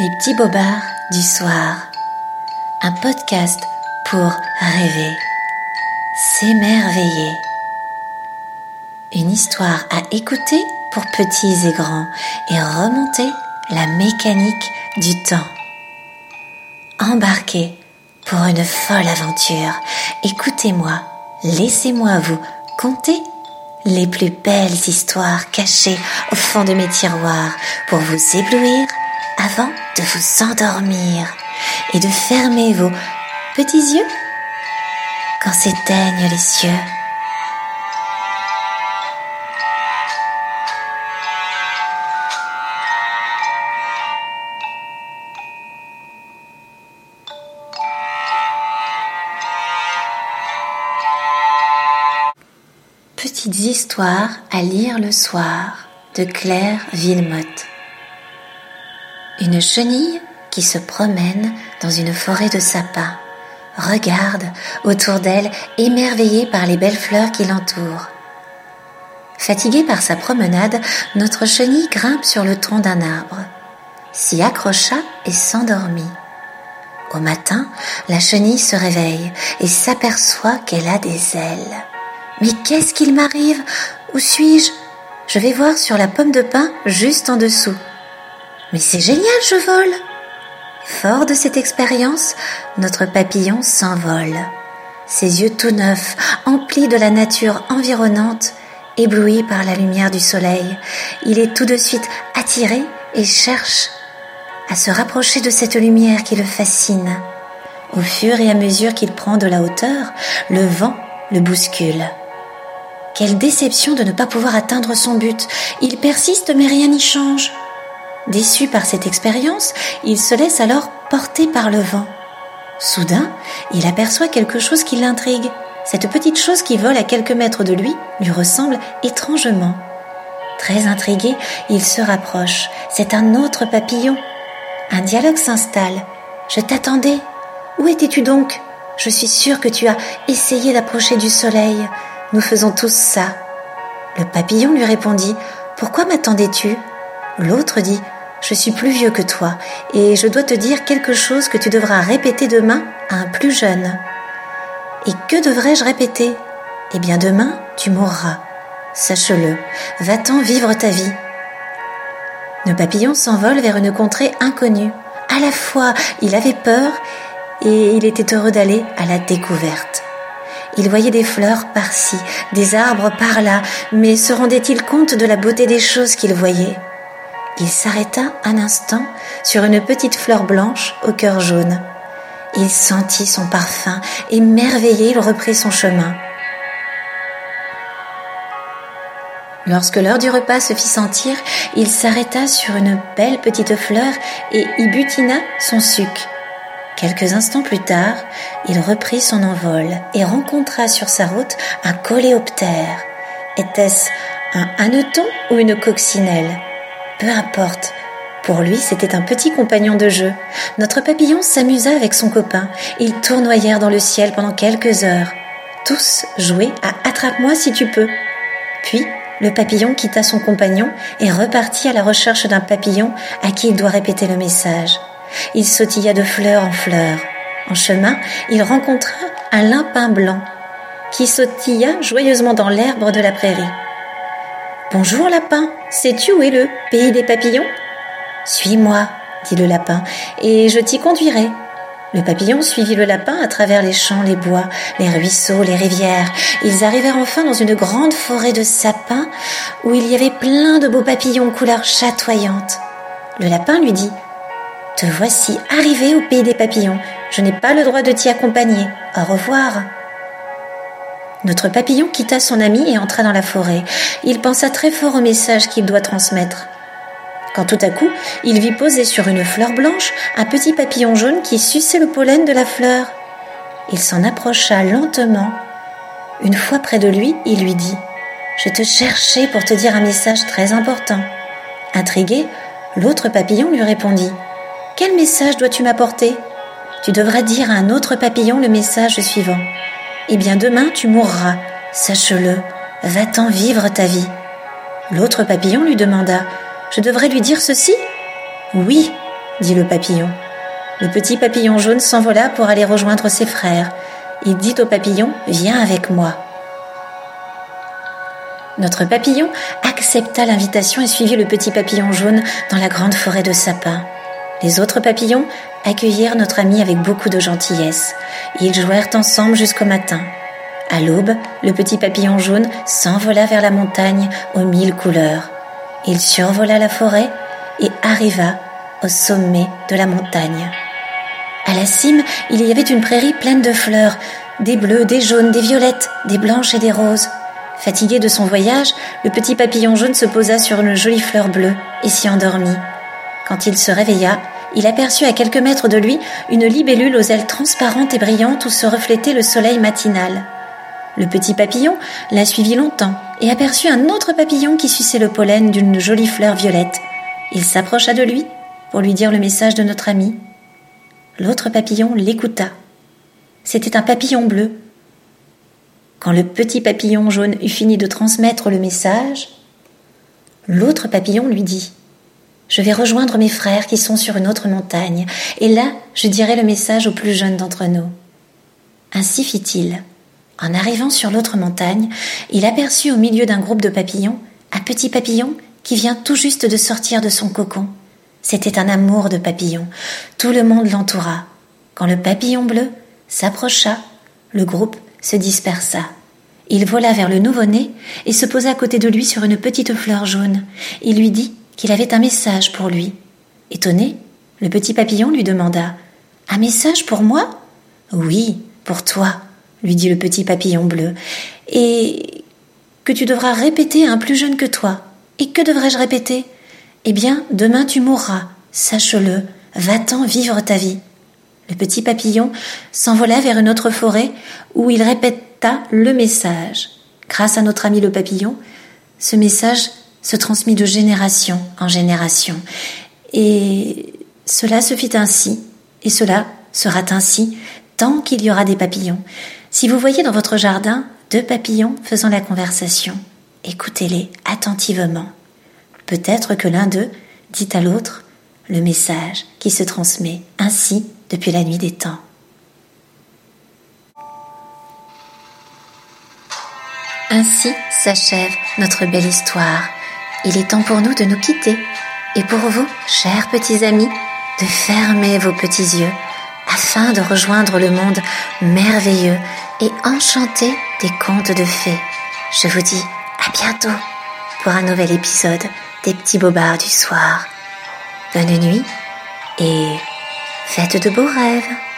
Les petits bobards du soir. Un podcast pour rêver, s'émerveiller. Une histoire à écouter pour petits et grands et remonter la mécanique du temps. Embarquez pour une folle aventure. Écoutez-moi, laissez-moi vous conter les plus belles histoires cachées au fond de mes tiroirs pour vous éblouir avant de vous endormir et de fermer vos petits yeux quand s'éteignent les cieux. Petites histoires à lire le soir de Claire Villemotte. Une chenille qui se promène dans une forêt de sapins regarde autour d'elle émerveillée par les belles fleurs qui l'entourent. Fatiguée par sa promenade, notre chenille grimpe sur le tronc d'un arbre, s'y accrocha et s'endormit. Au matin, la chenille se réveille et s'aperçoit qu'elle a des ailes. Mais qu'est-ce qu'il m'arrive? Où suis-je? Je vais voir sur la pomme de pin juste en dessous. Mais c'est génial, je vole Fort de cette expérience, notre papillon s'envole. Ses yeux tout neufs, emplis de la nature environnante, ébloui par la lumière du soleil, il est tout de suite attiré et cherche à se rapprocher de cette lumière qui le fascine. Au fur et à mesure qu'il prend de la hauteur, le vent le bouscule. Quelle déception de ne pas pouvoir atteindre son but. Il persiste mais rien n'y change. Déçu par cette expérience, il se laisse alors porter par le vent. Soudain, il aperçoit quelque chose qui l'intrigue. Cette petite chose qui vole à quelques mètres de lui lui ressemble étrangement. Très intrigué, il se rapproche. C'est un autre papillon. Un dialogue s'installe. Je t'attendais. Où étais-tu donc? Je suis sûre que tu as essayé d'approcher du soleil. Nous faisons tous ça. Le papillon lui répondit Pourquoi m'attendais-tu? L'autre dit Je suis plus vieux que toi et je dois te dire quelque chose que tu devras répéter demain à un plus jeune. Et que devrais-je répéter? Eh bien demain, tu mourras. Sache-le, va-t'en vivre ta vie. Le papillon s'envole vers une contrée inconnue. À la fois, il avait peur et il était heureux d'aller à la découverte. Il voyait des fleurs par-ci, des arbres par-là, mais se rendait-il compte de la beauté des choses qu'il voyait? Il s'arrêta un instant sur une petite fleur blanche au cœur jaune. Il sentit son parfum, et merveillé, il reprit son chemin. Lorsque l'heure du repas se fit sentir, il s'arrêta sur une belle petite fleur et y butina son suc. Quelques instants plus tard, il reprit son envol et rencontra sur sa route un coléoptère. Était-ce un hanneton ou une coccinelle? Peu importe. Pour lui, c'était un petit compagnon de jeu. Notre papillon s'amusa avec son copain. Ils tournoyèrent dans le ciel pendant quelques heures. Tous jouaient à Attrape-moi si tu peux. Puis, le papillon quitta son compagnon et repartit à la recherche d'un papillon à qui il doit répéter le message. Il sautilla de fleur en fleur. En chemin, il rencontra un lapin blanc qui sautilla joyeusement dans l'herbe de la prairie. Bonjour lapin, sais-tu où est le pays des papillons? Suis-moi, dit le lapin, et je t'y conduirai. Le papillon suivit le lapin à travers les champs, les bois, les ruisseaux, les rivières. Ils arrivèrent enfin dans une grande forêt de sapins où il y avait plein de beaux papillons aux couleurs chatoyantes. Le lapin lui dit te voici arrivé au pays des papillons. Je n'ai pas le droit de t'y accompagner. Au revoir. Notre papillon quitta son ami et entra dans la forêt. Il pensa très fort au message qu'il doit transmettre. Quand tout à coup, il vit poser sur une fleur blanche un petit papillon jaune qui suçait le pollen de la fleur. Il s'en approcha lentement. Une fois près de lui, il lui dit ⁇ Je te cherchais pour te dire un message très important. ⁇ Intrigué, l'autre papillon lui répondit ⁇ quel message dois-tu m'apporter? Tu devras dire à un autre papillon le message suivant. Eh bien demain tu mourras, sache-le, va-t'en vivre ta vie. L'autre papillon lui demanda. Je devrais lui dire ceci? Oui, dit le papillon. Le petit papillon jaune s'envola pour aller rejoindre ses frères. Il dit au papillon Viens avec moi. Notre papillon accepta l'invitation et suivit le petit papillon jaune dans la grande forêt de sapins. Les autres papillons accueillirent notre ami avec beaucoup de gentillesse. Ils jouèrent ensemble jusqu'au matin. À l'aube, le petit papillon jaune s'envola vers la montagne aux mille couleurs. Il survola la forêt et arriva au sommet de la montagne. À la cime, il y avait une prairie pleine de fleurs, des bleus, des jaunes, des violettes, des blanches et des roses. Fatigué de son voyage, le petit papillon jaune se posa sur une jolie fleur bleue et s'y endormit. Quand il se réveilla, il aperçut à quelques mètres de lui une libellule aux ailes transparentes et brillantes où se reflétait le soleil matinal. Le petit papillon la suivit longtemps et aperçut un autre papillon qui suçait le pollen d'une jolie fleur violette. Il s'approcha de lui pour lui dire le message de notre ami. L'autre papillon l'écouta. C'était un papillon bleu quand le petit papillon jaune eut fini de transmettre le message, l'autre papillon lui dit Je vais rejoindre mes frères qui sont sur une autre montagne, et là je dirai le message au plus jeune d'entre nous. Ainsi fit-il. En arrivant sur l'autre montagne, il aperçut au milieu d'un groupe de papillons un petit papillon qui vient tout juste de sortir de son cocon. C'était un amour de papillon. Tout le monde l'entoura. Quand le papillon bleu s'approcha, le groupe se dispersa. Il vola vers le nouveau-né et se posa à côté de lui sur une petite fleur jaune. Il lui dit qu'il avait un message pour lui. Étonné, le petit papillon lui demanda Un message pour moi Oui, pour toi, lui dit le petit papillon bleu, et que tu devras répéter à un plus jeune que toi. Et que devrais-je répéter Eh bien, demain tu mourras, sache-le, va-t'en vivre ta vie. Le petit papillon s'envola vers une autre forêt où il répéta le message. Grâce à notre ami le papillon, ce message se transmit de génération en génération. Et cela se fit ainsi, et cela sera ainsi tant qu'il y aura des papillons. Si vous voyez dans votre jardin deux papillons faisant la conversation, écoutez-les attentivement. Peut-être que l'un d'eux dit à l'autre le message qui se transmet ainsi depuis la nuit des temps. Ainsi s'achève notre belle histoire. Il est temps pour nous de nous quitter et pour vous, chers petits amis, de fermer vos petits yeux afin de rejoindre le monde merveilleux et enchanté des contes de fées. Je vous dis à bientôt pour un nouvel épisode des petits bobards du soir. Bonne nuit et Faites de beaux rêves.